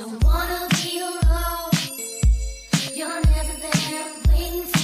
under a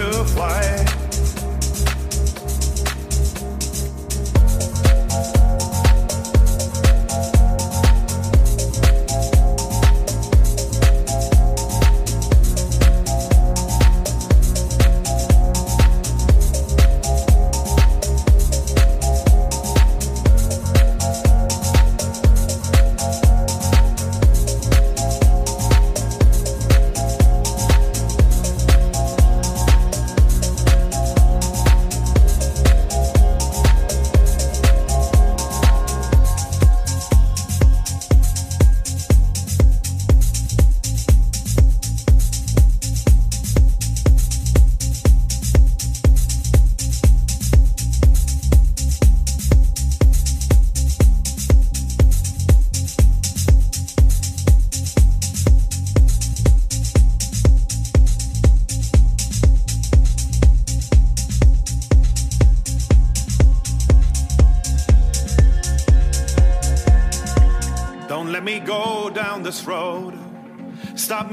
going into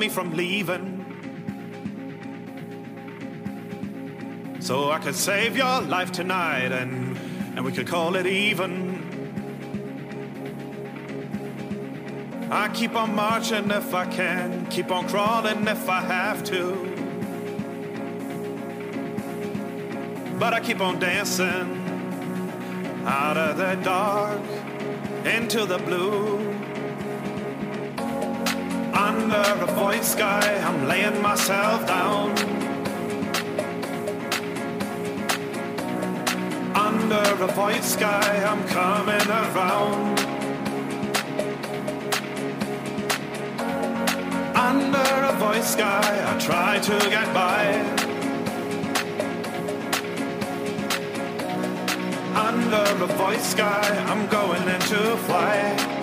me from leaving. So I could save your life tonight and, and we could call it even. I keep on marching if I can, keep on crawling if I have to. But I keep on dancing out of the dark into the blue. Under void sky, I'm laying myself down. Under a void sky, I'm coming around. Under a void sky, I try to get by. Under a void sky, I'm going into flight.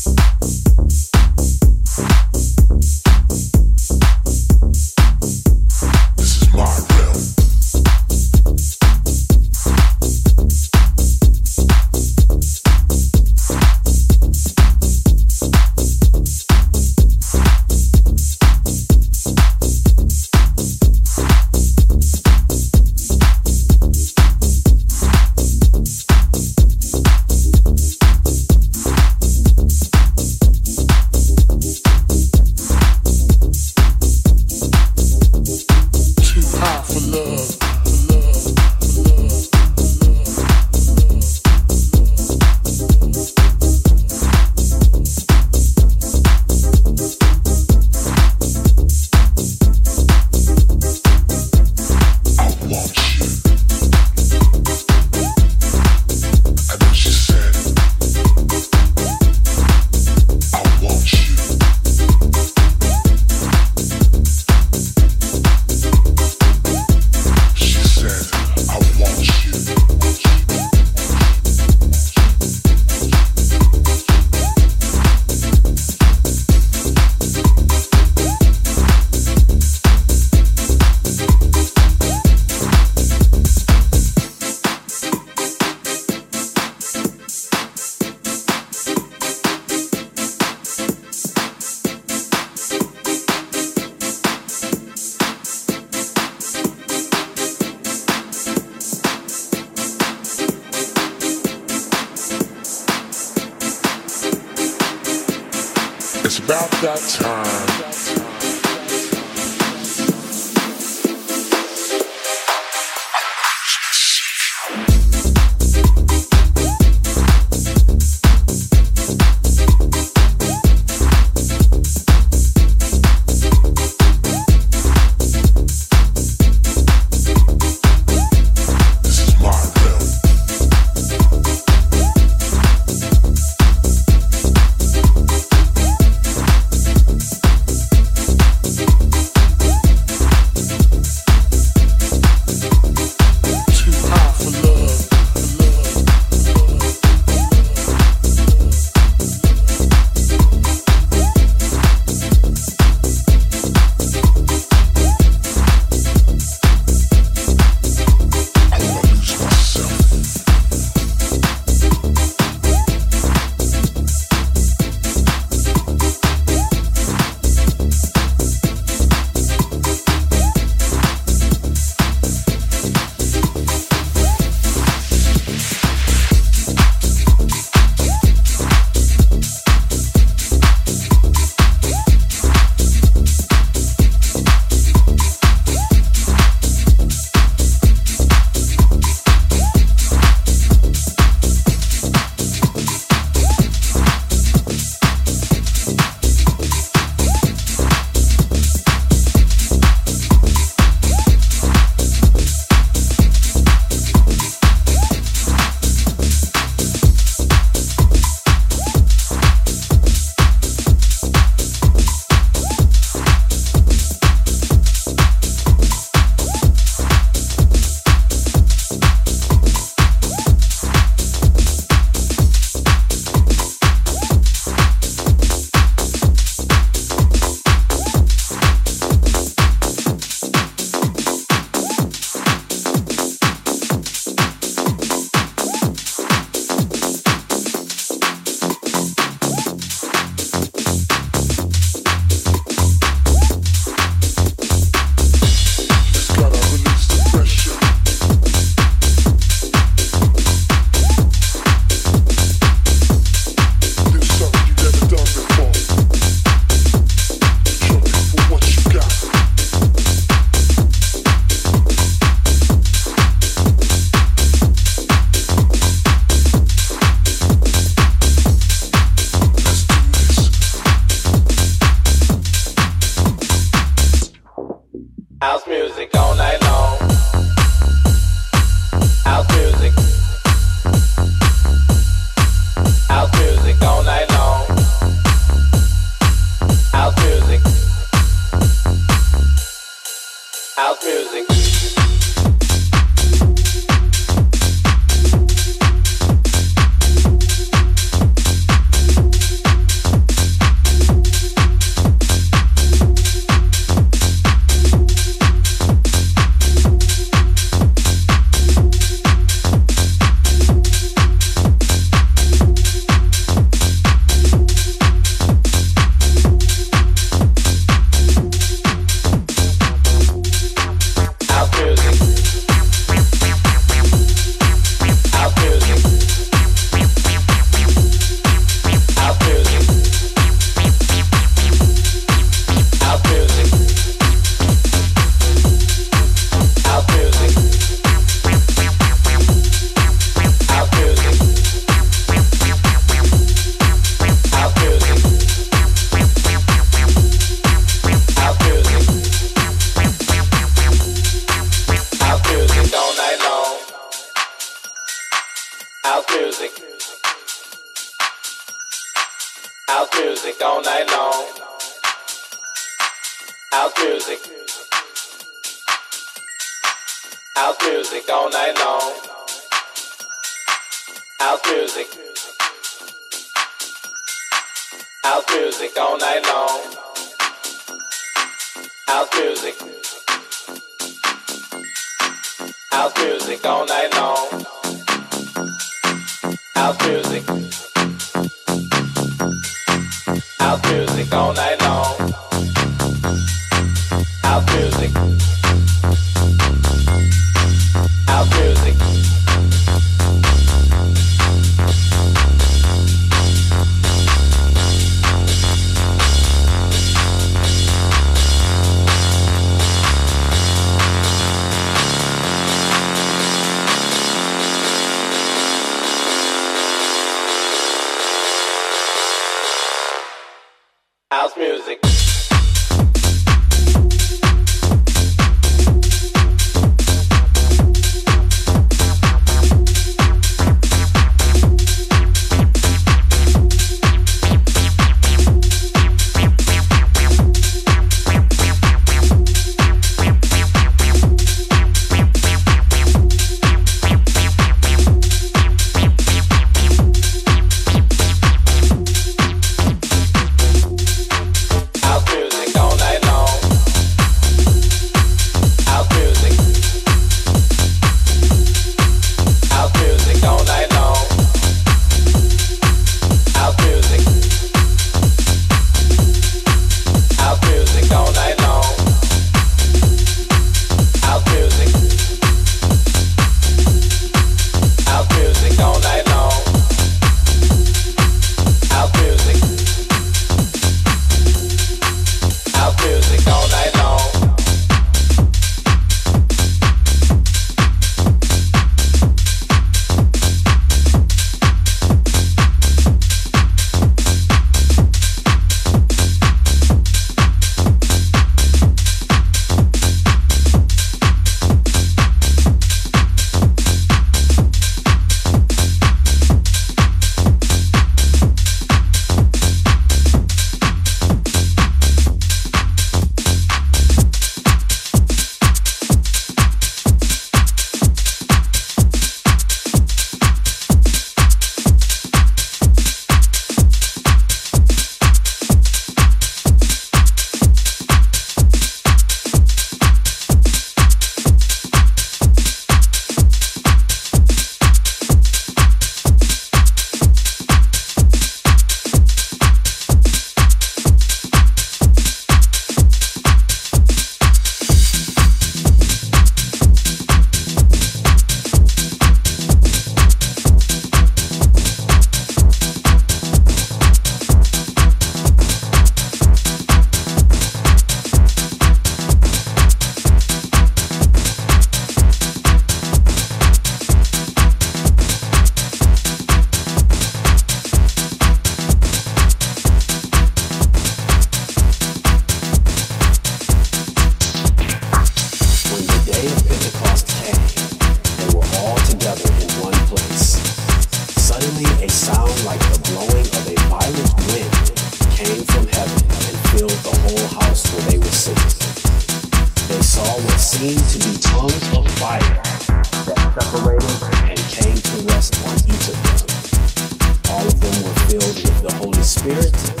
spirit.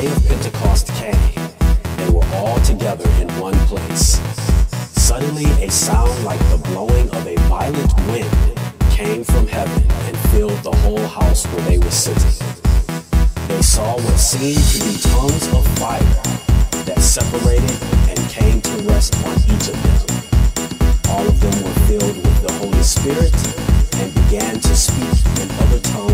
day of Pentecost came, they were all together in one place. Suddenly, a sound like the blowing of a violent wind came from heaven and filled the whole house where they were sitting. They saw what seemed to be tongues of fire that separated and came to rest on each of them. All of them were filled with the Holy Spirit and began to speak in other tongues